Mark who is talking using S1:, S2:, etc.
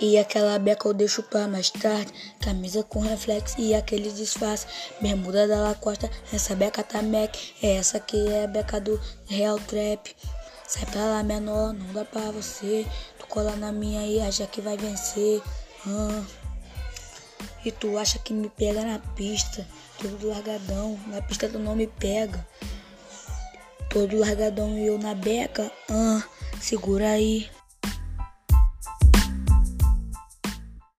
S1: E aquela beca eu deixo pra mais tarde. Camisa com reflexo e aquele disfarce. Bermuda da Lacosta, essa beca tá Mac. É essa que é a beca do Real Trap. Sai pra lá, menor, não dá pra você. Tu cola na minha e acha que vai vencer. Ah. E tu acha que me pega na pista. Todo largadão, na pista tu não me pega. Todo largadão e eu na beca. Ah, segura aí.